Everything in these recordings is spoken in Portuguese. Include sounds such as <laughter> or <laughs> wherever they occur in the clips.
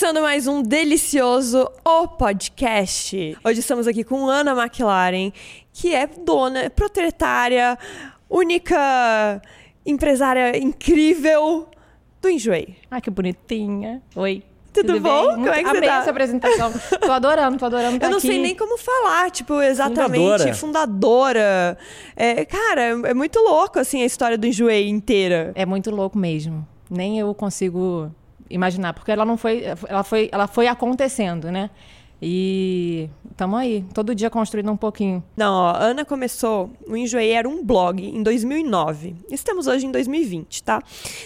começando mais um delicioso O Podcast. Hoje estamos aqui com Ana McLaren, que é dona, proprietária, única empresária incrível do Enjoei. Ai, que bonitinha. Oi. Tudo, bom? Bem? Como é que você Amei tá? essa apresentação. tô adorando, tô adorando tá Eu não aqui. sei nem como falar, tipo, exatamente, fundadora. Fundadora. É, cara, é muito louco, assim, a história do Enjoei inteira. É muito louco mesmo. Nem eu consigo imaginar, porque ela não foi, ela foi, ela foi acontecendo, né? E estamos aí, todo dia construindo um pouquinho. Não, ó, Ana começou, o Enjoei era um blog em 2009. Estamos hoje em 2020, tá?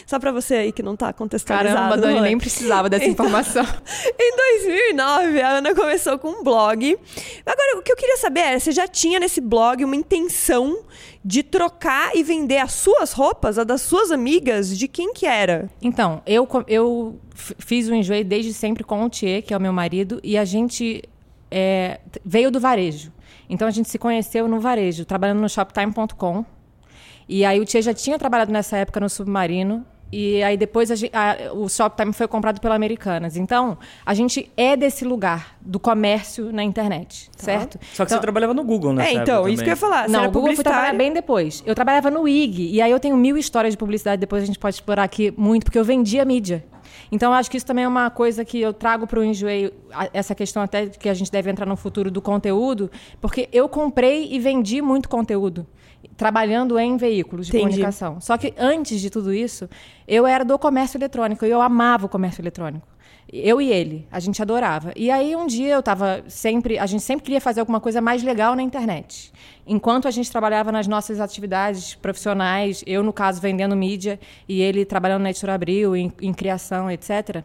Só pra você aí que não tá contextualizado. Caramba, Dani, é? nem <laughs> precisava dessa Então, informação. <laughs> Em 2009, a Ana começou com um blog. Agora, o que eu queria saber era, você já tinha nesse blog uma intenção de trocar e vender as suas roupas, a das suas amigas, de quem que era? Então, eu, eu fiz o enjoei desde sempre com o Thier, que é o meu marido, e a gente é, veio do varejo. Então a gente se conheceu no varejo, trabalhando no shoptime.com. E aí o Thier já tinha trabalhado nessa época no Submarino. E aí depois a a- o Shoptime foi comprado pela Americanas. Então, a gente é desse lugar, do comércio na internet, certo? Só que Então- você trabalhava no Google, né? é, então, isso que eu ia falar. Você não, era o Google eu fui trabalhar bem depois. Eu trabalhava no IG, e aí eu tenho mil histórias de publicidade, depois a gente pode explorar aqui muito, porque eu vendia mídia. Então, eu acho que isso também é uma coisa que eu trago para o Enjoei, essa questão até que a gente deve entrar no futuro do conteúdo, porque eu comprei e vendi muito conteúdo, trabalhando em veículos de Entendi. comunicação. Só que antes de tudo isso, eu era do comércio eletrônico, e eu amava o comércio eletrônico. Eu e ele, a gente adorava. E aí um dia eu tava sempre, a gente sempre queria fazer alguma coisa mais legal na internet. Enquanto a gente trabalhava nas nossas atividades profissionais, eu no caso vendendo mídia e ele trabalhando na Editora Abril, em, em criação, etc.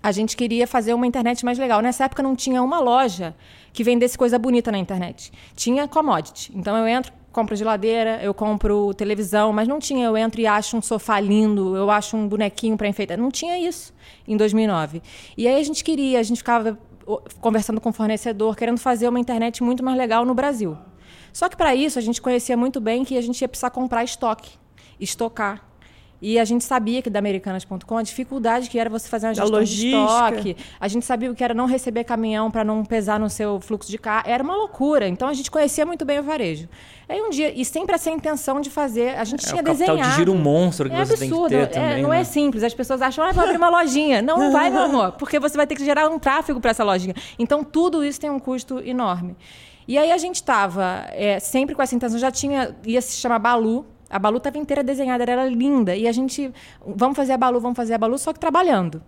A gente queria fazer uma internet mais legal. Nessa época não tinha uma loja que vendesse coisa bonita na internet. Tinha commodity. Então eu entro, compro geladeira, eu compro televisão, mas não tinha eu entro e acho um sofá lindo, eu acho um bonequinho para enfeitar. Não tinha isso em 2009. E aí a gente queria, a gente ficava conversando com o fornecedor, querendo fazer uma internet muito mais legal no Brasil. Só que para isso a gente conhecia muito bem que a gente ia precisar comprar estoque, estocar. E a gente sabia que da Americanas.com a dificuldade que era você fazer uma gestão de estoque. A gente sabia o que era não receber caminhão para não pesar no seu fluxo de carro. Era uma loucura. Então a gente conhecia muito bem o varejo. Aí um dia, e sempre essa intenção de fazer, a gente É, tinha o capital de desenhado. giro monstro que é você tem que absurdo. ter é, também, não né? é simples. As pessoas acham, ah, vou abrir uma lojinha. Não, <laughs> não vai, meu amor, porque você vai ter que gerar um tráfego para essa lojinha. Então tudo isso tem um custo enorme. E aí a gente estava sempre com essa intenção, já tinha, ia se chamar Balu. A Balu estava inteira desenhada, era linda. E a gente, vamos fazer a Balu, vamos fazer a Balu, só que trabalhando.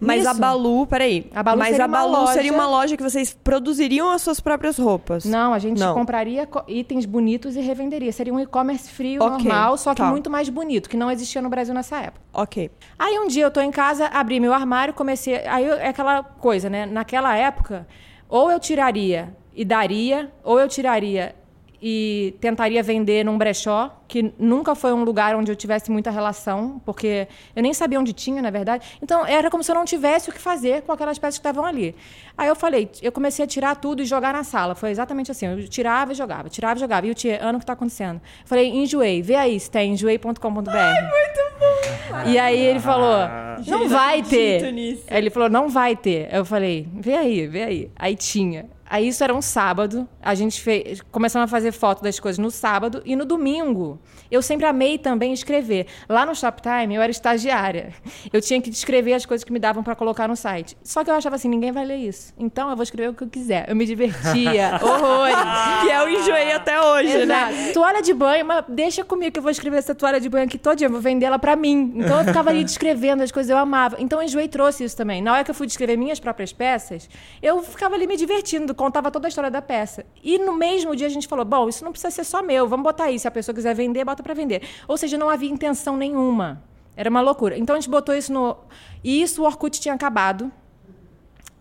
Mas a Nisso- Balu, peraí. A Balu mas seria a uma Balu seria loja- uma loja que vocês produziriam as suas próprias roupas. Não, a gente Não. compraria co- itens bonitos e revenderia. Seria um e-commerce frio, Ok, normal, só que tá. muito mais bonito, que não existia no Brasil nessa época. Ok. Aí um dia eu tô em casa, abri meu armário, comecei. Aí é aquela coisa, né? Naquela época, ou eu tiraria e daria, ou eu tiraria e tentaria vender num brechó, que nunca foi um lugar onde eu tivesse muita relação, porque eu nem sabia onde tinha, na verdade. Então era como se eu não tivesse o que fazer com aquelas peças que estavam ali. Aí eu falei, eu comecei a tirar tudo e jogar na sala. Foi exatamente assim. Eu tirava e jogava, tirava e jogava. E o tia, Ana, o que está acontecendo? Eu falei, enjoei, vê aí se tem enjoei.com.br. E aí ele falou, não vai ter. Aí ele falou, não vai ter. Eu falei, vê aí, vê aí. Aí tinha. Aí isso era um sábado, a gente fez, começamos a fazer foto das coisas no sábado e no domingo. Eu sempre amei também escrever. Lá no Shoptime eu era estagiária. Eu tinha que descrever as coisas que me davam para colocar no site. Só que eu achava assim, ninguém vai ler isso. Então eu vou escrever o que eu quiser. Eu me divertia, <laughs> horrores. que é o Enjoei até hoje, né? Exato. Toalha de banho, mas deixa comigo que eu vou escrever essa toalha de banho aqui todo dia, eu vou vender ela pra mim. Então eu ficava ali <laughs> descrevendo as coisas, eu amava. Então o Enjoei trouxe isso também. Na hora que eu fui descrever minhas próprias peças, eu ficava ali me divertindo, contava toda a história da peça. E no mesmo dia a gente falou: bom, isso não precisa ser só meu, vamos botar aí. Se a pessoa quiser vender, bota pra vender. Ou seja, não havia intenção nenhuma. Era uma loucura. Então a gente botou isso no. E isso o Orkut tinha acabado.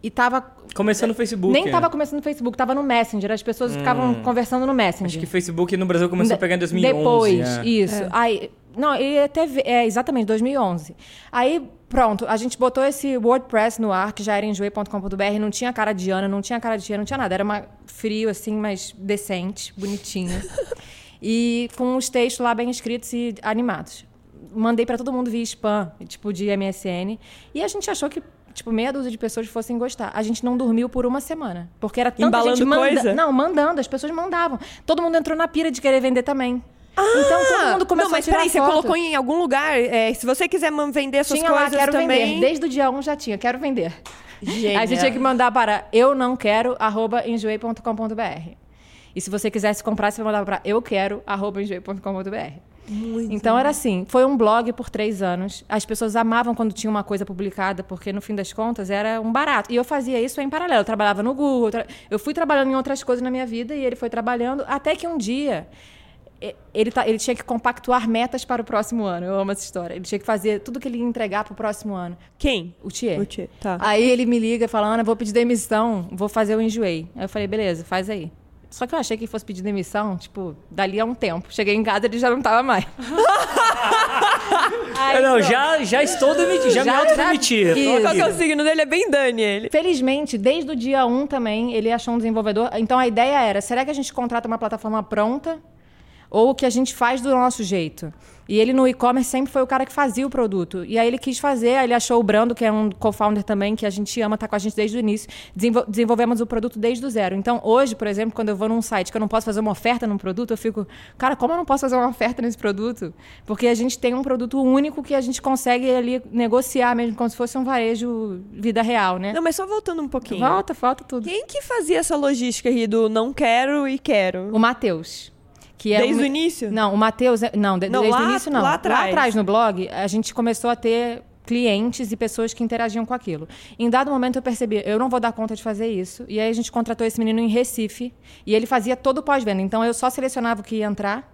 E tava. Começou no Facebook. Nem tava começando no Facebook, tava no Messenger. As pessoas ficavam conversando no Messenger. Acho que Facebook no Brasil começou a pegar em 2011. Depois, é. isso. Aí, não, ele até é exatamente 2011. Aí, pronto, a gente botou esse WordPress no ar, que já era enjoei.com.br, não tinha cara de Ana, não tinha cara de Tia, não tinha nada, era uma frio assim, mas decente, bonitinho. <laughs> e com os textos lá bem escritos e animados. Mandei para todo mundo via spam, tipo de MSN, e a gente achou que tipo, meia dúzia de pessoas fossem gostar. A gente não dormiu por uma semana. Porque era tanta Embalando gente manda... coisa? Não, mandando, as pessoas mandavam. Todo mundo entrou na pira de querer vender também. Então todo mundo começou Ah! não, mas a tirar peraí, você foto. colocou em algum lugar? é, se você quiser vender suas Tinha lá, coisas quero também. vender. Desde o dia 1 já tinha, quero vender. Gênia. Aí você tinha que mandar para eu não quero, arroba enjoei.com.br. E se você quisesse comprar, você mandava para eu quero, arroba enjoei.com.br. Então era assim, foi um blog por três anos. As pessoas amavam quando tinha uma coisa publicada, porque no fim das contas era um barato. E eu fazia isso em paralelo. Eu trabalhava no Google, eu tra- eu fui trabalhando em outras coisas na minha vida e ele foi trabalhando até que um dia ele, tá- ele tinha que compactuar metas para o próximo ano. Eu amo essa história. Ele tinha que fazer tudo que ele ia entregar para o próximo ano. Quem? O Thier. O Thier, tá. Aí ele me liga falando, Ana, vou pedir demissão, vou fazer o enjoei. Aí eu falei, beleza, faz aí. Só que eu achei que ele fosse pedir demissão, tipo, dali a um tempo. Cheguei em casa, ele já não tava mais. <laughs> Aí, não, pronto. já, já estou demitido, já, Já- me auto-demiti. Qual que é o signo dele? É bem Dani, ele. Felizmente, desde o dia 1 também, ele achou um desenvolvedor. Então a ideia era: será que a gente contrata uma plataforma pronta? Ou o que a gente faz do nosso jeito? E ele no e-commerce sempre foi o cara que fazia o produto. E aí ele quis fazer, aí ele achou o Brando, que é um co-founder também, que a gente ama, tá com a gente desde o início. Desenvol- desenvolvemos o produto desde o zero. Então, hoje, por exemplo, quando eu vou num site que eu não posso fazer uma oferta num produto, eu fico, cara, como eu não posso fazer uma oferta nesse produto? Porque a gente tem um produto único que a gente consegue ali negociar mesmo, como se fosse um varejo vida real, né? Não, mas só voltando um pouquinho. Volta, falta tudo. Quem que fazia essa logística aí do não quero e quero? O Matheus. Que é Desde um- o início? Não, o Matheus. é- Não, de- Não, desde lá- o início não. lá atrás. no blog, a gente começou a ter clientes e pessoas que interagiam com aquilo. Em dado momento eu percebi, eu não vou dar conta de fazer isso. E aí a gente contratou esse menino em Recife e ele fazia todo o pós-venda. Então eu só selecionava o que ia entrar,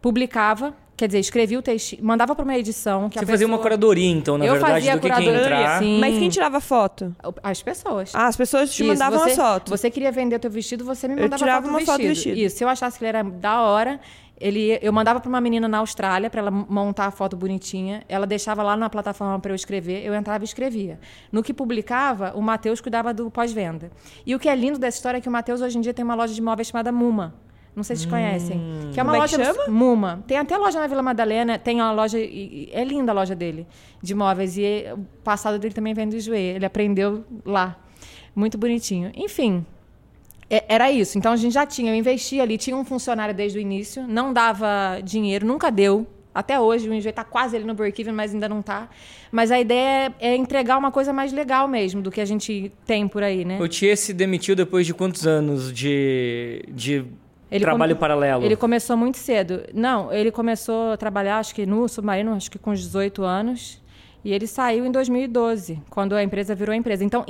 publicava, quer dizer, escrevia o texto, mandava para uma edição que Você a fazia uma pessoa- curadoria, então, na Eu verdade, fazia do que, entrar. sim. Mas quem tirava foto? As pessoas. Ah, as pessoas te Isso, mandavam você, as fotos. Você queria vender o teu vestido, você me Eu mandava tirava foto uma do foto do vestido. vestido. Isso, se eu achasse que ele era da hora, ele, eu mandava para uma menina na Austrália para ela montar a foto bonitinha. Ela deixava lá na plataforma para eu escrever, eu entrava e escrevia. No que publicava, o Matheus cuidava do pós-venda. E o que é lindo dessa história é que o Matheus hoje em dia tem uma loja de móveis chamada Muma. Não sei se vocês conhecem. Que é uma Como é que loja chama? Muma. Tem até loja na Vila Madalena, tem uma loja. É linda a loja dele, de móveis. E o passado dele também vem do Ijuê. Ele aprendeu lá. Muito bonitinho. Enfim. é- Era isso. Então a gente já tinha, eu investi ali, tinha um funcionário desde o início, não dava dinheiro, nunca deu. Até hoje, o Enjoy está quase ali no break-even, mas ainda não está. Mas a ideia é, é entregar uma coisa mais legal mesmo do que a gente tem por aí, né? O Tia se demitiu depois de quantos anos de, de Ele trabalho come- paralelo? Ele começou muito cedo. Não, ele começou a trabalhar, acho que no Submarino, acho que com os 18 anos. E ele saiu em 2012, quando a empresa virou empresa. Então,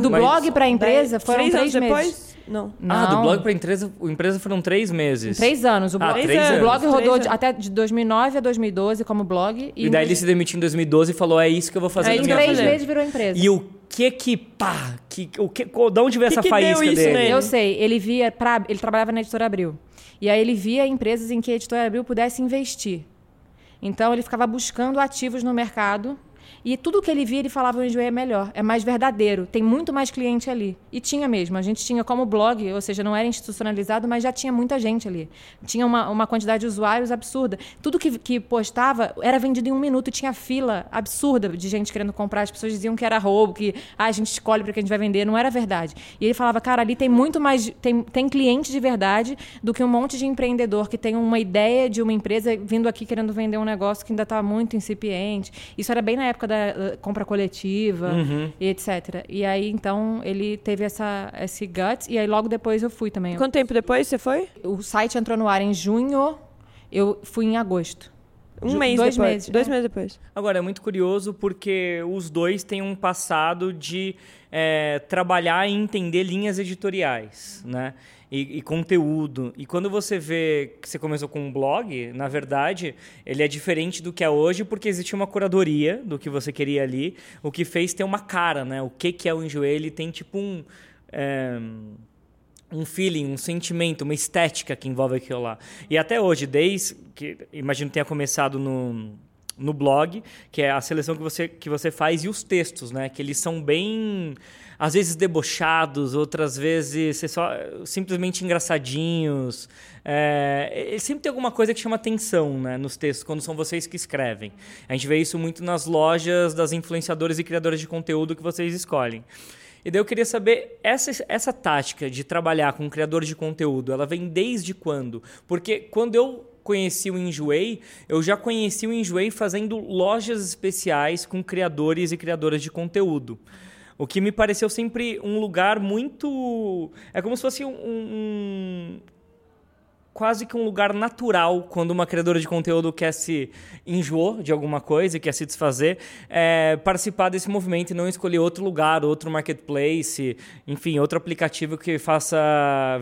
do Mas- blog para a empresa Daí, foram três, três, anos meses. depois? Não. Ah, do Não. blog para empresa, o empresa foram três meses. Três anos. O Ah, blog, três o anos. blog rodou de- até de 2009 a 2012 como blog. E daí ele se demitiu em 2012 e falou: é isso que eu vou fazer É em três fazer. meses virou empresa. E o que que, pá, que, o que, qual- da onde veio Que essa que deu faísca isso dele? nele? Eu sei, ele via pra, ele trabalhava na editora Abril. E aí ele via empresas em que a editora Abril pudesse investir. Então ele ficava buscando ativos no mercado e tudo que ele via ele falava o Enjoei é melhor, é mais verdadeiro, tem muito mais cliente ali. E tinha mesmo, a gente tinha como blog, ou seja, não era institucionalizado, mas já tinha muita gente ali. Tinha uma, uma quantidade de usuários absurda. Tudo que, que postava era vendido em um minuto, tinha fila absurda de gente querendo comprar. As pessoas diziam que era roubo, que ah, a gente escolhe para que a gente vai vender, não era verdade. E ele falava, cara, ali tem muito mais, tem, tem cliente de verdade do que um monte de empreendedor que tem uma ideia de uma empresa vindo aqui querendo vender um negócio que ainda está muito incipiente. Isso era bem na época da uh, compra coletiva e etc. E aí, então, ele teve essa, esse guts, e aí logo depois eu fui também. Quanto tempo depois você foi? O site entrou no ar em junho, eu fui em agosto. Um Ju- mês dois depois. meses, Dois é. meses depois. Agora, é muito curioso porque os dois têm um passado de é, trabalhar e entender linhas editoriais, né? E, e conteúdo. E quando você vê que você começou com um blog, na verdade, ele é diferente do que é hoje porque existe uma curadoria do que você queria ali, o que fez ter uma cara, né? O que, que é o Enjoei, ele tem tipo um... é, um feeling, um sentimento, uma estética que envolve aquilo lá. E até hoje, desde que imagino tenha começado no, no blog, que é a seleção que você, que você faz, e os textos, né? Que eles são bem, às vezes debochados, outras vezes só, simplesmente engraçadinhos. É, sempre tem alguma coisa que chama atenção né, nos textos, quando são vocês que escrevem. A gente vê isso muito nas lojas das influenciadoras e criadoras de conteúdo que vocês escolhem. E daí eu queria saber, essa, essa tática de trabalhar com criadores de conteúdo, ela vem desde quando? Porque quando eu conheci o Enjoei, eu já conheci o Enjoei fazendo lojas especiais com criadores e criadoras de conteúdo. O que me pareceu sempre um lugar muito. É como se fosse um, um quase que um lugar natural quando uma criadora de conteúdo quer se enjoar de alguma coisa quer se desfazer, é, participar desse movimento e não escolher outro lugar, outro marketplace, enfim, outro aplicativo que faça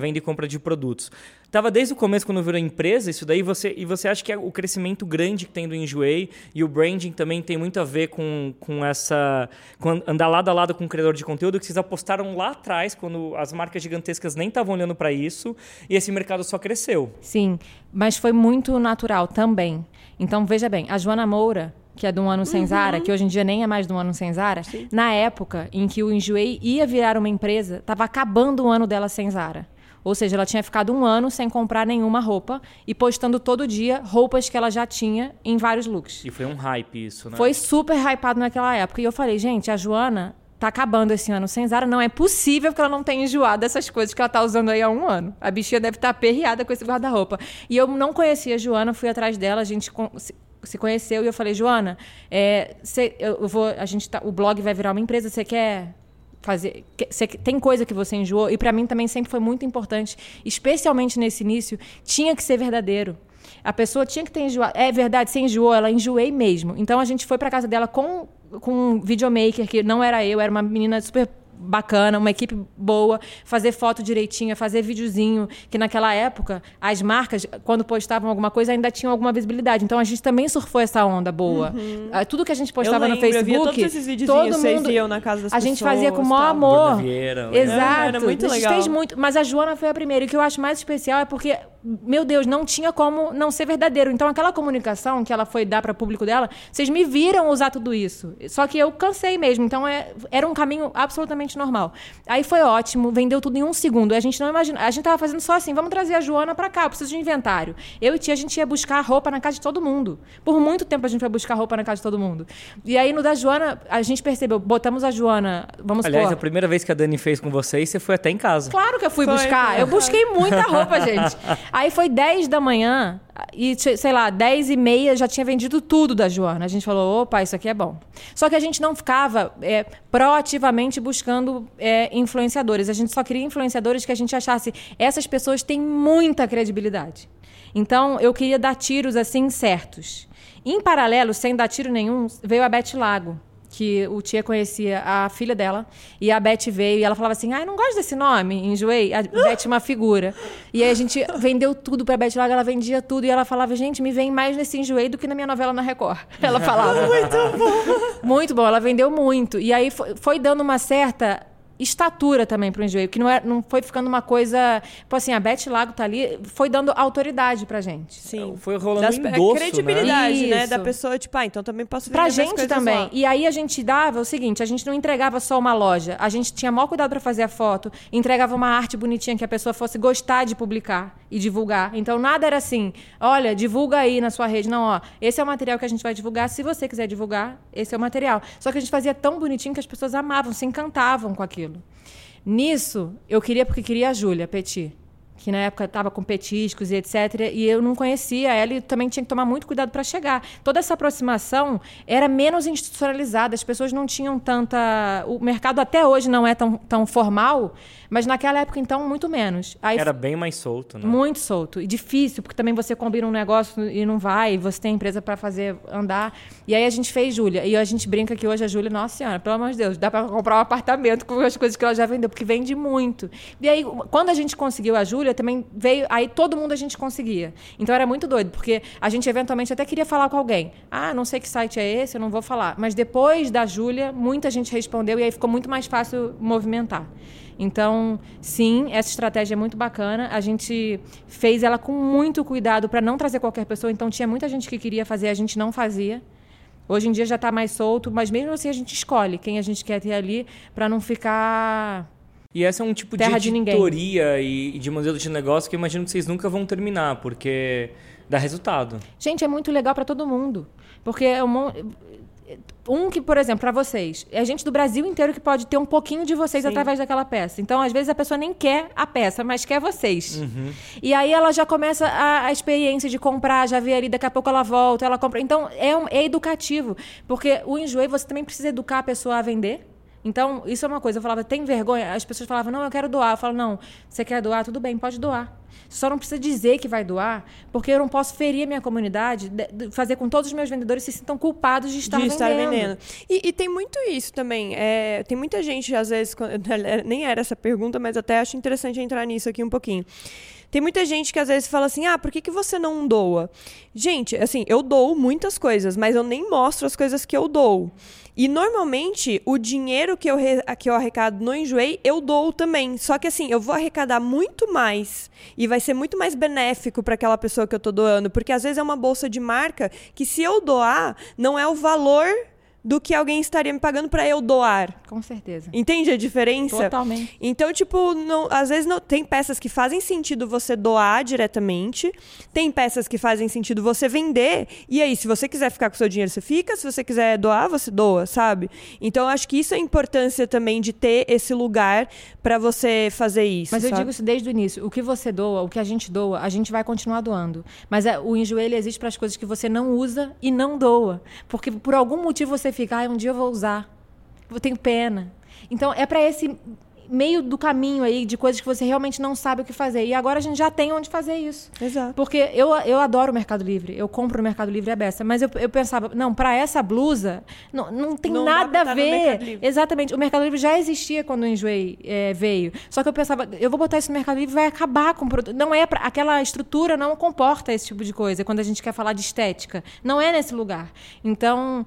venda e compra de produtos. Tava desde o começo quando virou empresa isso daí, você, e você acha que é o crescimento grande que tem do Enjoei e o branding também tem muito a ver com, com essa. Com andar lado a lado com o criador de conteúdo, que vocês apostaram lá atrás, quando as marcas gigantescas nem estavam olhando para isso, e esse mercado só cresceu. Sim, mas foi muito natural também. Então, veja bem, a Joana Moura, que é do Um Ano Sem Zara, que hoje em dia nem é mais do Um Ano Sem Zara, Sim. na época em que o Enjoei ia virar uma empresa, estava acabando o ano dela sem Zara. Ou seja, ela tinha ficado um ano sem comprar nenhuma roupa e postando todo dia roupas que ela já tinha em vários looks. E foi um hype isso, né? Foi super hypado naquela época. E eu falei, gente, a Joana tá acabando esse ano sem Zara. Não é possível que ela não tenha enjoado dessas coisas que ela tá usando aí há um ano. A bichinha deve estar tá aperreada com esse guarda-roupa. E eu não conhecia a Joana, fui atrás dela, a gente se conheceu e eu falei, Joana, é, cê, eu vou, a gente tá, o blog vai virar uma empresa, você quer fazer. Você, tem coisa que você enjoou, e para mim também sempre foi muito importante, especialmente nesse início, tinha que ser verdadeiro. A pessoa tinha que ter enjoado. É verdade, você enjoou, ela enjoei mesmo. Então a gente foi para casa dela com, com um videomaker, que não era eu, era uma menina super bacana, uma equipe boa, fazer foto direitinha, fazer videozinho, que naquela época as marcas, quando postavam alguma coisa, ainda tinham alguma visibilidade. Então a gente também surfou essa onda boa. Uhum. Tudo que a gente postava lembro, no Facebook, todo mundo vocês iam na casa das a gente fazia com o maior amor. Vieira, Exato. É, era muito a gente legal. fez muito, mas a Joana foi a primeira. E o que eu acho mais especial é porque meu Deus, não tinha como não ser verdadeiro. Então, aquela comunicação que ela foi dar para o público dela, vocês me viram usar tudo isso. Só que eu cansei mesmo. Então, é, era um caminho absolutamente normal. Aí foi ótimo, vendeu tudo em um segundo. A gente não imagina. A gente tava fazendo só assim: vamos trazer a Joana para cá, eu preciso de inventário. Eu e tia, a gente ia buscar roupa na casa de todo mundo. Por muito tempo a gente foi buscar roupa na casa de todo mundo. E aí, no da Joana, a gente percebeu, botamos a Joana. Vamos Aliás, supor, a primeira vez que a Dani fez com vocês, você foi até em casa. Claro que eu fui Foi, buscar. foi. Eu busquei muita roupa, gente. <laughs> Aí foi 10 da manhã e, sei lá, 10 e meia já tinha vendido tudo da Joana. A gente falou, opa, isso aqui é bom. Só que a gente não ficava é, proativamente buscando é, influenciadores. A gente só queria influenciadores que a gente achasse essas pessoas têm muita credibilidade. Então, eu queria dar tiros assim certos. Em paralelo, sem dar tiro nenhum, veio a Beth Lago que o tia conhecia a filha dela, e a Beth veio e ela falava assim: ai, não gosto desse nome, enjoei. A Beth é uma figura. E aí a gente vendeu tudo pra Beth Lago, ela vendia tudo, e ela falava: gente, me vem mais nesse enjoei do que na minha novela na Record. Ela <laughs> falava. Muito bom. Muito bom, ela vendeu muito. E aí foi, foi dando uma certa estatura também para o enjoei, que não, é, não foi ficando uma coisa. Tipo assim, a Beth Lago tá ali, foi dando autoridade pra gente. Sim. Foi rolando Das, um a endosso, credibilidade, né? Isso. Da pessoa, tipo, ah, então também posso Pra gente também. lá. E aí a gente dava o seguinte: a gente não entregava só uma loja. A gente tinha maior cuidado para fazer a foto, entregava uma arte bonitinha que a pessoa fosse gostar de publicar e divulgar. Então nada era assim: olha, divulga aí na sua rede. Não, ó, esse é o material que a gente vai divulgar. Se você quiser divulgar, esse é o material. Só que a gente fazia tão bonitinho que as pessoas amavam, se encantavam com aquilo. Nisso, eu queria, porque queria a Júlia Petit, que na época estava com petiscos e etc. E eu não conhecia ela e também tinha que tomar muito cuidado para chegar. Toda essa aproximação era menos institucionalizada, as pessoas não tinham tanta. O mercado até hoje não é tão, tão formal, mas naquela época, então, muito menos. Aí Era bem mais solto, né? muito solto e difícil, porque também você combina um negócio e não vai, e você tem empresa para fazer andar. E aí a gente fez Júlia. E a gente brinca que hoje a Júlia, nossa senhora, pelo amor de Deus, dá para comprar um apartamento com as coisas que ela já vendeu, porque vende muito. E aí, quando a gente conseguiu a Júlia, também veio. Aí todo mundo a gente conseguia. Então era muito doido, porque a gente eventualmente até queria falar com alguém. Ah, não sei que site é esse, eu não vou falar. Mas depois da Júlia, muita gente respondeu e aí ficou muito mais fácil movimentar. Então, sim, essa estratégia é muito bacana. A gente fez ela com muito cuidado para não trazer qualquer pessoa. Então, tinha muita gente que queria fazer, a gente não fazia. Hoje em dia já está mais solto, mas mesmo assim a gente escolhe quem a gente quer ter ali para não ficar e essa é um tipo Terra de de editoria e, e de modelo de negócio que eu imagino que vocês nunca vão terminar, porque dá resultado. Gente, é muito legal para todo mundo. Porque é um, um que, por exemplo, para vocês, é gente do Brasil inteiro que pode ter um pouquinho de vocês Sim. através daquela peça. Então, às vezes, a pessoa nem quer a peça, mas quer vocês. E aí ela já começa a, a experiência de comprar, já vê ali, daqui a pouco ela volta, ela compra. Então, é, um- é educativo. Porque o enjoei, você também precisa educar a pessoa a vender. Então, isso é uma coisa. Eu falava, tem vergonha? As pessoas falavam, não, eu quero doar. Eu falo, não, você quer doar? Tudo bem, pode doar. Só não precisa dizer que vai doar, porque eu não posso ferir a minha comunidade, de- de- fazer com que todos os meus vendedores se sintam culpados de estar de vendendo. estar vendendo. E, e tem muito isso também. É, tem muita gente, às vezes, <laughs> nem era essa pergunta, mas até acho interessante entrar nisso aqui um pouquinho. Tem muita gente que às vezes fala assim: ah, por que, que você não doa? Gente, assim, eu dou muitas coisas, mas eu nem mostro as coisas que eu dou. E normalmente o dinheiro que eu, que eu arrecado no Enjoei, eu dou também. Só que assim, eu vou arrecadar muito mais e vai ser muito mais benéfico para aquela pessoa que eu tô doando. Porque às vezes é uma bolsa de marca que se eu doar, não é o valor do que alguém estaria me pagando para eu doar. Com certeza. Entende a diferença? Totalmente. Então, tipo, não, às vezes não, tem peças que fazem sentido você doar diretamente, tem peças que fazem sentido você vender, e aí, se você quiser ficar com o seu dinheiro, você fica, se você quiser doar, você doa, sabe? Então, eu acho que isso é a importância também de ter esse lugar para você fazer isso. Mas eu sabe? digo isso desde o início. O que você doa, o que a gente doa, a gente vai continuar doando. Mas é, o enjoei ele existe para as coisas que você não usa e não doa. Porque por algum motivo você fica, ah, um dia eu vou usar. Eu tenho pena. Então é para esse meio do caminho aí de coisas que você realmente não sabe o que fazer. E agora a gente já tem onde fazer isso. Exato. Porque eu, eu adoro o Mercado Livre. Eu compro no Mercado Livre a beça. Mas eu, eu pensava, não, para essa blusa, não, não tem Não nada a ver. Livre. Exatamente. O Mercado Livre já existia quando o Enjoei eh, veio. Só que eu pensava, eu vou botar isso no Mercado Livre e vai acabar com o produto. Não é pra, aquela estrutura não comporta esse tipo de coisa quando a gente quer falar de estética. Não é nesse lugar. Então.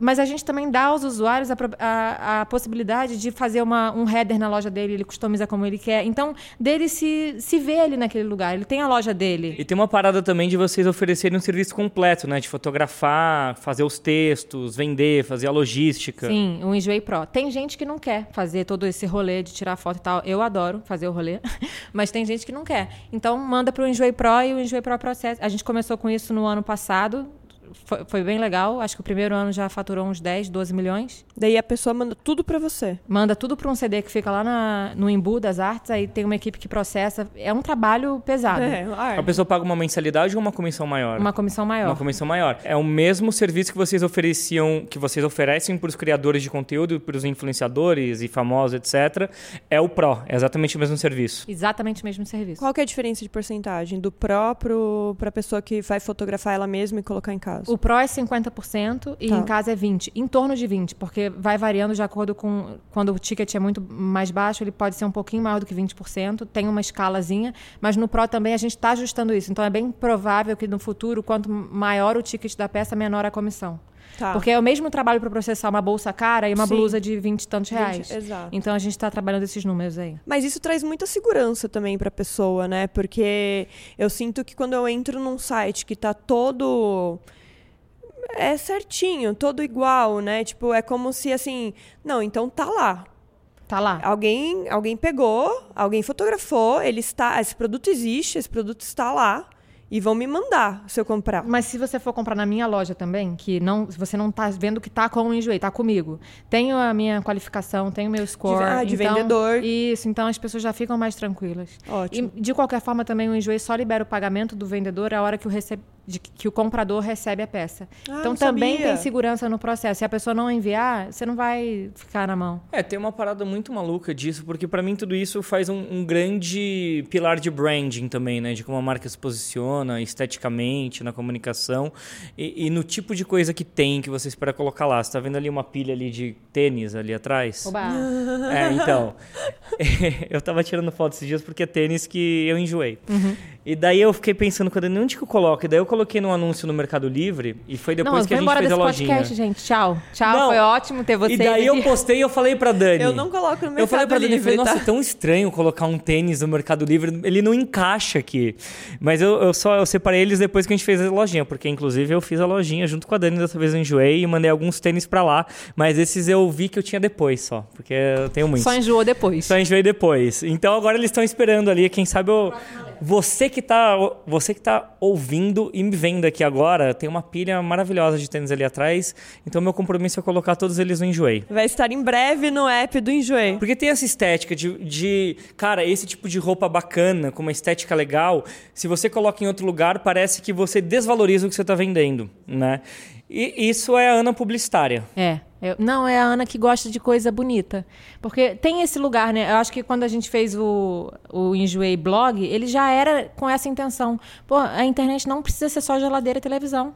Mas a gente também dá aos usuários a, a- a possibilidade de fazer uma, um header na loja dele, ele customiza como ele quer. Então, dele se, se vê ali naquele lugar. Ele tem a loja dele. E tem uma parada também de vocês oferecerem um serviço completo, né? De fotografar, fazer os textos, vender, fazer a logística. Sim, o Enjoei Pro. Tem gente que não quer fazer todo esse rolê de tirar foto e tal. Eu adoro fazer o rolê, <laughs> mas tem gente que não quer. Então, manda para o Enjoei Pro e o Enjoei Pro processa. A gente começou com isso no ano passado. Foi, foi bem legal. Acho que o primeiro ano já faturou uns 10, 12 milhões. Daí a pessoa manda tudo para você. Manda tudo para um CD que fica lá na- no Embu das Artes. Aí tem uma equipe que processa. É um trabalho pesado. É, A pessoa paga uma mensalidade ou uma comissão maior? Uma comissão maior. Uma comissão maior. É o mesmo serviço que vocês ofereciam, que vocês oferecem para os criadores de conteúdo, para os influenciadores e famosos, etc. É o Pro, é exatamente o mesmo serviço. Exatamente o mesmo serviço. Qual que é a diferença de porcentagem do pró pro, pra pessoa que vai fotografar ela mesma e colocar em casa? O Pro é 50% e Tá. em casa é 20%. Em torno de 20%, porque vai variando de acordo com. Quando o ticket é muito mais baixo, ele pode ser um pouquinho maior do que 20%. Tem uma escalazinha, mas no Pro também a gente está ajustando isso. Então é bem provável que no futuro, quanto maior o ticket da peça, menor a comissão. Tá. Porque é o mesmo trabalho para processar uma bolsa cara e uma Sim. blusa de 20 e tantos 20, reais. exato. Então a gente está trabalhando esses números aí. Mas isso traz muita segurança também pra pessoa, né? Porque eu sinto que quando eu entro num site que tá todo é certinho, todo igual, né? Tipo, é como se assim, não, então tá lá. Tá lá. Alguém, alguém pegou, alguém fotografou, ele está, esse produto existe, esse produto está lá e vão me mandar se eu comprar. Mas se você for comprar na minha loja também, que não, você não está vendo que está com o enjoei, está comigo. Tenho a minha qualificação, tenho o meu score. ah, de então- vendedor. Isso, então as pessoas já ficam mais tranquilas. Ótimo. E, de qualquer forma, também o enjoei só libera o pagamento do vendedor a hora que o, recebe, de- que o comprador recebe a peça. Ah, então também sabia. tem segurança no processo. Se a pessoa não enviar, você não vai ficar na mão. É, tem uma parada muito maluca disso, porque pra mim tudo isso faz um, um grande pilar de branding também, né? De como a marca se posiciona esteticamente, na comunicação e, e no tipo de coisa que tem que você espera colocar lá. Você tá vendo ali uma pilha ali de tênis ali atrás? Oba. É, então. <laughs> eu tava tirando foto esses dias porque é tênis que eu enjoei. Uhum. E daí eu fiquei pensando, quando onde que eu coloco? E daí eu coloquei no anúncio no Mercado Livre e foi depois não, que a gente fez a lojinha. podcast, gente. Tchau. Tchau, Não. foi ótimo ter vocês E daí eu postei e eu falei pra Dani. Eu não coloco no Eu falei Mercado pra Dani, eu falei, Livre, nossa, tá? é tão estranho colocar um tênis no Mercado Livre, ele não encaixa aqui. Mas eu, eu só eu separei eles depois que a gente fez a lojinha, porque inclusive eu fiz a lojinha junto com a Dani, dessa vez eu enjoei e mandei alguns tênis pra lá, mas esses eu vi que eu tinha depois só, porque eu tenho muitos. Só enjoou depois. Só enjoei depois. Então agora eles estão esperando ali, quem sabe eu... Você que, tá, você que tá ouvindo e me vendo aqui agora, tem uma pilha maravilhosa de tênis ali atrás, então meu compromisso é colocar todos eles no Enjoei. Vai estar em breve no app do Enjoei. Porque tem essa estética de, de, cara, esse tipo de roupa bacana, com uma estética legal, se você coloca em outro lugar, parece que você desvaloriza o que você está vendendo, né? E isso é a Ana publicitária. É. Eu- não, é a Ana que gosta de coisa bonita. Porque tem esse lugar, né? Eu acho que quando a gente fez o, o Enjoei blog, ele já era com essa intenção. Pô, a internet não precisa ser só geladeira e televisão.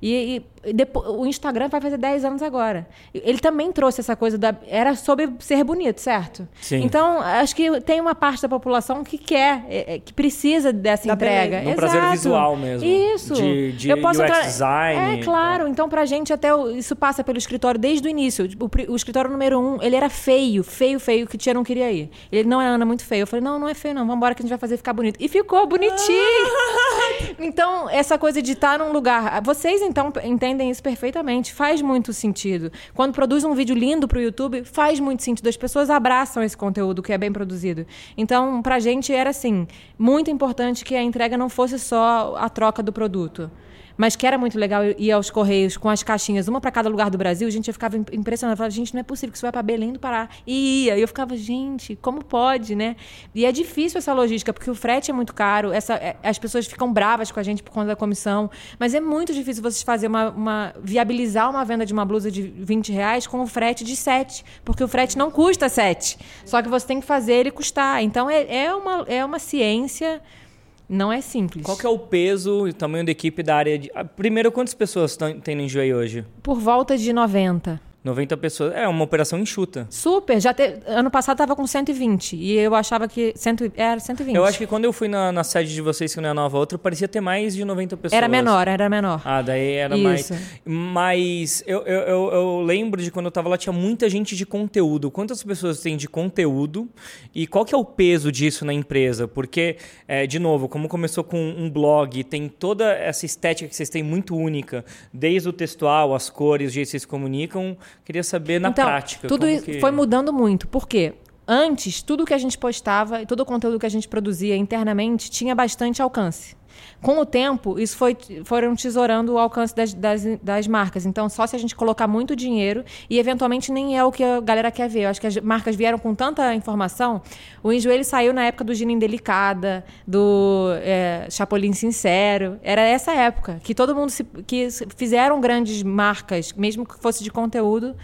E, e depo- o Instagram vai fazer 10 anos agora. Ele também trouxe essa coisa da. Era sobre ser bonito, certo? Sim. Então, acho que tem uma parte da população que quer, é, é, que precisa dessa Da entrega. beleza. Um prazer visual mesmo. Isso. De- de Eu posso UX entrar- design. É, claro. Então, pra gente, até o- isso passa pelo escritório desde o início. O, pri- o escritório número um, ele era feio, feio, feio, que tia não queria ir. Ele não é Ana muito feio. Eu falei, não, não é feio, não. Vambora que a gente vai fazer ficar bonito. E ficou bonitinho. <laughs> então, essa coisa de estar num lugar. Vocês, então, entendem isso perfeitamente. Faz muito sentido. Quando produz um vídeo lindo pro YouTube, faz muito sentido. As pessoas abraçam esse conteúdo que é bem produzido. Então, pra gente era assim, muito importante que a entrega não fosse só a troca do produto. Mas que era muito legal ir aos Correios com as caixinhas, uma para cada lugar do Brasil, a gente ficava im- impressionada. Falava, gente, não é possível que isso vai para Belém do Pará. E ia. E eu ficava, gente, como pode, né? E é difícil essa logística, porque o frete é muito caro, essa, é- as pessoas ficam bravas com a gente por conta da comissão. Mas é muito difícil vocês fazer uma, uma- viabilizar uma venda de uma blusa de 20 reais com o frete de 7. Porque o frete não custa 7. Só que você tem que fazer ele custar. Então é, é, uma, é uma ciência. Não é simples. Qual que é o peso e o tamanho da equipe da área de... Ah, Primeiro, quantas pessoas tem no Enjoei hoje? Por volta de 90. 90 pessoas. É uma operação enxuta. Super, já te... ano passado tava com 120 e eu achava que cento... era 120. Eu acho que quando eu fui na, na sede de vocês, que não é nova outra, parecia ter mais de 90 pessoas. era menor, era menor. Ah, daí era Isso. mais. Mas eu, eu, eu, eu lembro de quando eu tava lá, tinha muita gente de conteúdo. Quantas pessoas tem de conteúdo e qual que é o peso disso na empresa? Porque, é, de novo, como começou com um blog, tem toda essa estética que vocês têm muito única, desde o textual, as cores, o jeito que vocês se comunicam. Queria saber na então, prática. tudo isso que- foi mudando muito. Por quê? Antes, tudo que a gente postava e todo o conteúdo que a gente produzia internamente tinha bastante alcance. Com o tempo, isso foi, foram tesourando o alcance das, das, das marcas. Então, só se a gente colocar muito dinheiro e, eventualmente, nem é o que a galera quer ver. Eu acho que as marcas vieram com tanta informação. O Enjoelho saiu na época do Gina Indelicada, do é, Chapolin Sincero. Era essa época que todo mundo se, que fizeram grandes marcas, mesmo que fosse de conteúdo,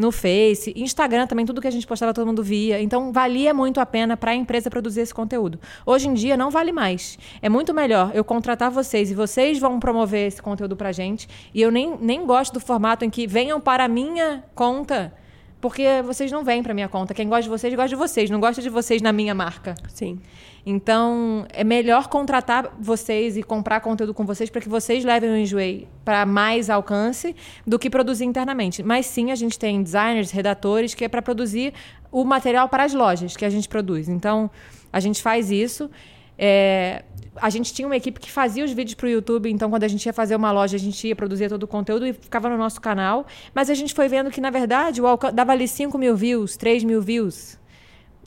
no Face, Instagram também, tudo que a gente postava todo mundo via. Então valia muito a pena para a empresa produzir esse conteúdo. Hoje em dia não vale mais. É muito melhor eu contratar vocês e vocês vão promover esse conteúdo pra gente. E eu nem, nem gosto do formato em que venham para a minha conta, porque vocês não vêm para minha conta. Quem gosta de vocês, gosta de vocês, não gosta de vocês na minha marca. Sim. Então, é melhor contratar vocês e comprar conteúdo com vocês para que vocês levem o Enjoei para mais alcance do que produzir internamente. Mas sim, a gente tem designers, redatores, que é para produzir o material para as lojas que a gente produz. Então, a gente faz isso. É, a gente tinha uma equipe que fazia os vídeos para o YouTube, então quando a gente ia fazer uma loja, a gente ia produzir todo o conteúdo e ficava no nosso canal. Mas a gente foi vendo que, na verdade, o dava ali 5 mil views, 3 mil views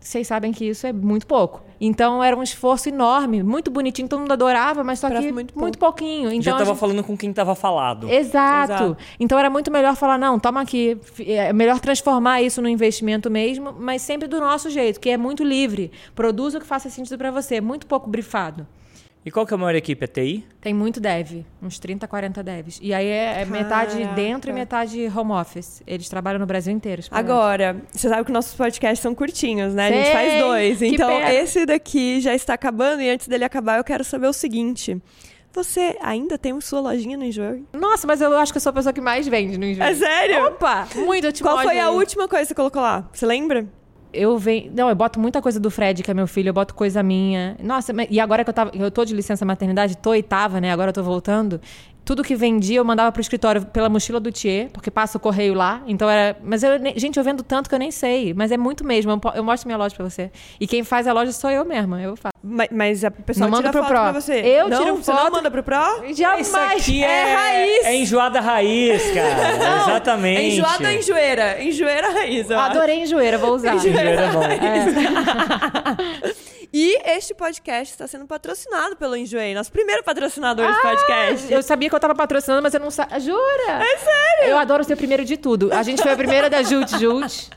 vocês sabem que isso é muito pouco. Então era um esforço enorme, muito bonitinho, todo mundo adorava, mas só Pra que muito muito, pouquinho. Então, Já a tava gente- falando com quem tava falado. Exato. Exato. Então era muito melhor falar, não, toma aqui. É melhor transformar isso no investimento mesmo, mas sempre do nosso jeito, que é muito livre. Produza o que faça sentido para você, muito pouco brifado. E qual que é a maior equipe? É TI? Tem muito dev, uns 30, 40 devs. E aí é, é metade dentro e metade home office. Eles trabalham no Brasil inteiro. Agora, você sabe que nossos podcasts são curtinhos, né? A gente Sei, faz dois. que Então, pena. esse daqui já está acabando e antes dele acabar, eu quero saber o seguinte. Você ainda tem sua lojinha no Enjoy? Nossa, mas eu acho que eu sou a pessoa que mais vende no Enjoy. É sério? Opa! Muito, eu te Qual foi a última coisa que você colocou lá? Você lembra? Eu venho. Não, eu boto muita coisa do Fred, que é meu filho, eu boto coisa minha. Nossa, e agora que eu tava. Eu tô de licença maternidade, tô e tava, né? Agora eu tô voltando. Tudo que vendia eu mandava pro escritório pela mochila do Thier, porque passa o correio lá. Então era. Mas eu, gente, eu vendo tanto que eu nem sei. Mas é muito mesmo. Eu, mostro minha loja pra você. E quem faz a loja sou eu mesma. Eu faço. Ma- Mas a pessoa Não tira manda pro foto Pro. pra você. Eu não, tiro você não foto. manda pro Pro? Jamais! Isso aqui é, é raiz. É enjoada raiz, cara. <laughs> Exatamente. É enjoada ou enjoeira? Enjoeira raiz, acho. Adorei enjoeira, vou usar. Enjoeira é bom. <laughs> E este podcast está sendo patrocinado pelo Enjoei, nosso primeiro patrocinador de podcast. Eu sabia que eu tava patrocinando, mas eu não sabia. Jura? É sério? Eu adoro ser o primeiro de tudo. A gente foi a primeira da Jute Jute.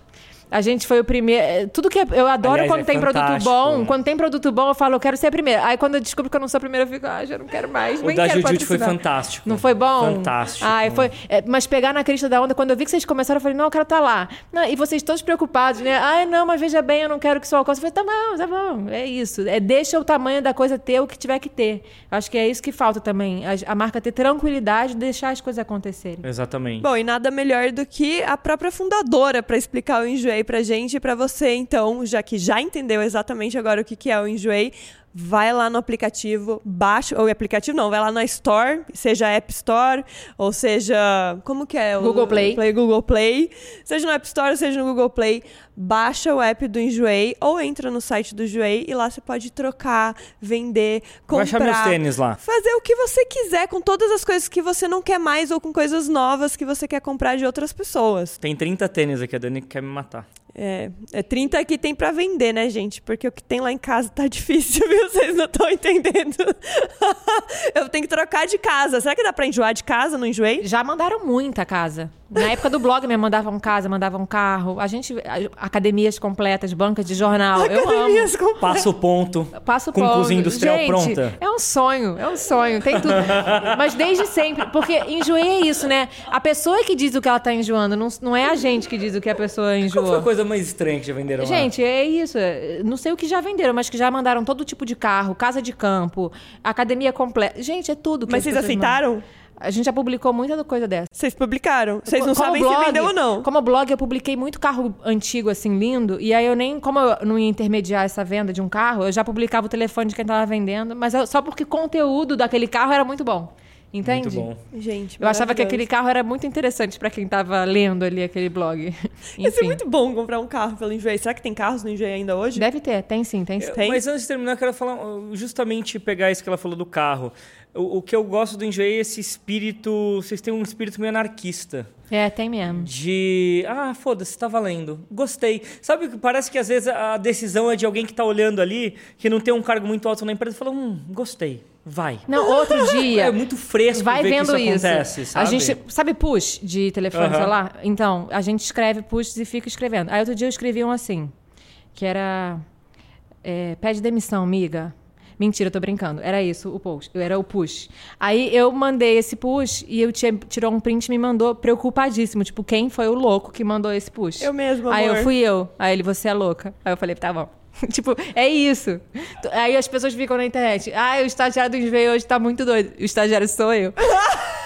A gente foi o primeiro. Tudo que é- eu adoro Aliás, quando é tem produto fantástico. bom. Quando tem produto bom, eu falo, eu quero ser a primeira. Aí quando eu descubro que eu não sou a primeira, eu fico, ah, já não quero mais. O nem da Jujutsu foi fantástico. Não foi bom? Fantástico. Ai, foi. é, mas pegar na crista da onda, quando eu vi que vocês começaram, eu falei, não, eu quero estar lá. Não, e vocês todos preocupados, né? Ai, não, mas veja bem, eu não quero que isso alcance. Eu falei, tá bom, tá bom. É isso. É, deixa o tamanho da coisa ter o que tiver que ter. Acho que é isso que falta também. A, a marca ter tranquilidade de deixar as coisas acontecerem. Exatamente. Bom, e nada melhor do que a própria fundadora para explicar o Enjoei pra gente e pra você, então, já que já entendeu exatamente agora o que que é o Enjoei, vai lá no aplicativo, baixa, ou aplicativo não, vai lá na Store, seja App Store, ou seja, como que é? o- Google Play. Google Play, seja no App Store, seja no Google Play, baixa o app do Enjoei ou entra no site do Enjoei e lá você pode trocar, vender, comprar. achar meus tênis lá. Fazer o que você quiser com todas as coisas que você não quer mais ou com coisas novas que você quer comprar de outras pessoas. Tem 30 tênis aqui, a Dani quer me matar. É, é 30 que tem pra vender, né, gente? Porque o que tem lá em casa tá <laughs> difícil, viu? Vocês não estão entendendo. <laughs> Eu tenho que trocar de casa. Será que dá pra enjoar de casa? Não enjoei? Já mandaram muita casa. Na época do blog mesmo, mandavam casa, mandavam carro. A gente. Academias completas, bancas de jornal. Eu amo. Academias com- Passa o ponto. Passo Com ponto. cozinha industrial Gente, pronta. É um sonho, é um sonho, tem tudo. Mas desde sempre, porque enjoei é isso, né? A pessoa que diz o que ela tá enjoando, não, não é a gente que diz o que a pessoa Qual foi a enjoou. coisa mais estranha que já venderam lá? Gente, é isso. Não sei o que já venderam, mas que já mandaram todo tipo de carro, casa de campo, academia completa. Gente, é tudo. Que Mas as vocês aceitaram? mandam. A gente já publicou muita coisa dessa. Vocês publicaram? Vocês não Como sabem blog- se vendeu ou não. Como blog, eu publiquei muito carro antigo, assim, lindo. E aí eu nem. Como eu não ia intermediar essa venda de um carro, eu já publicava o telefone de quem tava vendendo. Mas eu- só porque o conteúdo daquele carro era muito bom. Entende? Muito bom. Gente, Eu achava que aquele carro era muito interessante pra quem tava lendo ali aquele blog. Ia <laughs> ser muito bom comprar um carro pelo Enjoei. Será que tem carros no Enjoei ainda hoje? Deve ter, tem sim, tem sim. Tem? Mas antes de terminar, eu quero falar justamente pegar isso que ela falou do carro. O, o que eu gosto do Enjoei é esse espírito. Vocês têm um espírito meio anarquista. É, tem mesmo. De. Ah, foda-se, tá valendo. Gostei. Sabe que parece que às vezes a decisão é de alguém que tá olhando ali, que não tem um cargo muito alto na empresa e fala: hum, gostei. Vai. Não, outro <laughs> dia. É muito fresco Vai ver vendo que isso, isso. acontece, A sabe? gente sabe push de telefone celular? Então, a gente escreve push e fica escrevendo. Aí outro dia eu escrevi um assim, que era é, pede demissão, amiga. Mentira, eu tô brincando. Era isso, o post. Era o push. Aí eu mandei esse push e eu tinha, tirou um print e me mandou preocupadíssimo. Tipo, quem foi o louco que mandou esse push? Eu mesmo, Aí amor. eu fui eu. Aí ele, você é louca. Aí eu falei, tá bom. <laughs> tipo, é isso. Aí as pessoas ficam na internet. Ah, o estagiário do Enveio hoje tá muito doido. O estagiário sou eu. <laughs>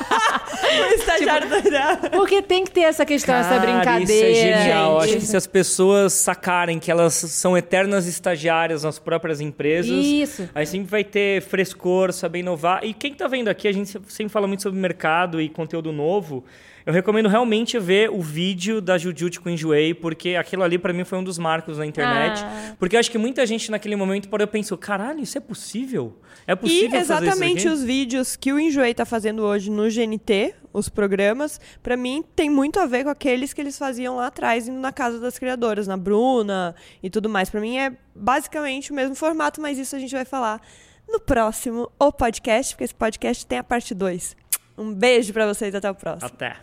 O estagiário da... Porque tem que ter essa questão, essa Cara, brincadeira. Isso é genial. gente. Acho que se as pessoas sacarem que elas são eternas estagiárias nas próprias empresas, Isso. aí sempre vai ter frescor, saber inovar. E quem tá vendo aqui, a gente sempre fala muito sobre mercado e conteúdo novo. Eu recomendo realmente ver o vídeo da Jujutsu com Enjoei, porque aquilo ali pra mim foi um dos marcos na internet. Ah. Porque eu acho que muita gente naquele momento parou e pensou, caralho, isso é possível? É E possível fazer exatamente os vídeos que o Enjoei tá fazendo hoje no GNT, os programas, pra mim tem muito a ver com aqueles que eles faziam lá atrás, indo na casa das criadoras, na Bruna e tudo mais. Pra mim é basicamente o mesmo formato, mas isso a gente vai falar no próximo o podcast, porque esse podcast tem a parte 2. Um beijo pra vocês, até o próximo. Até.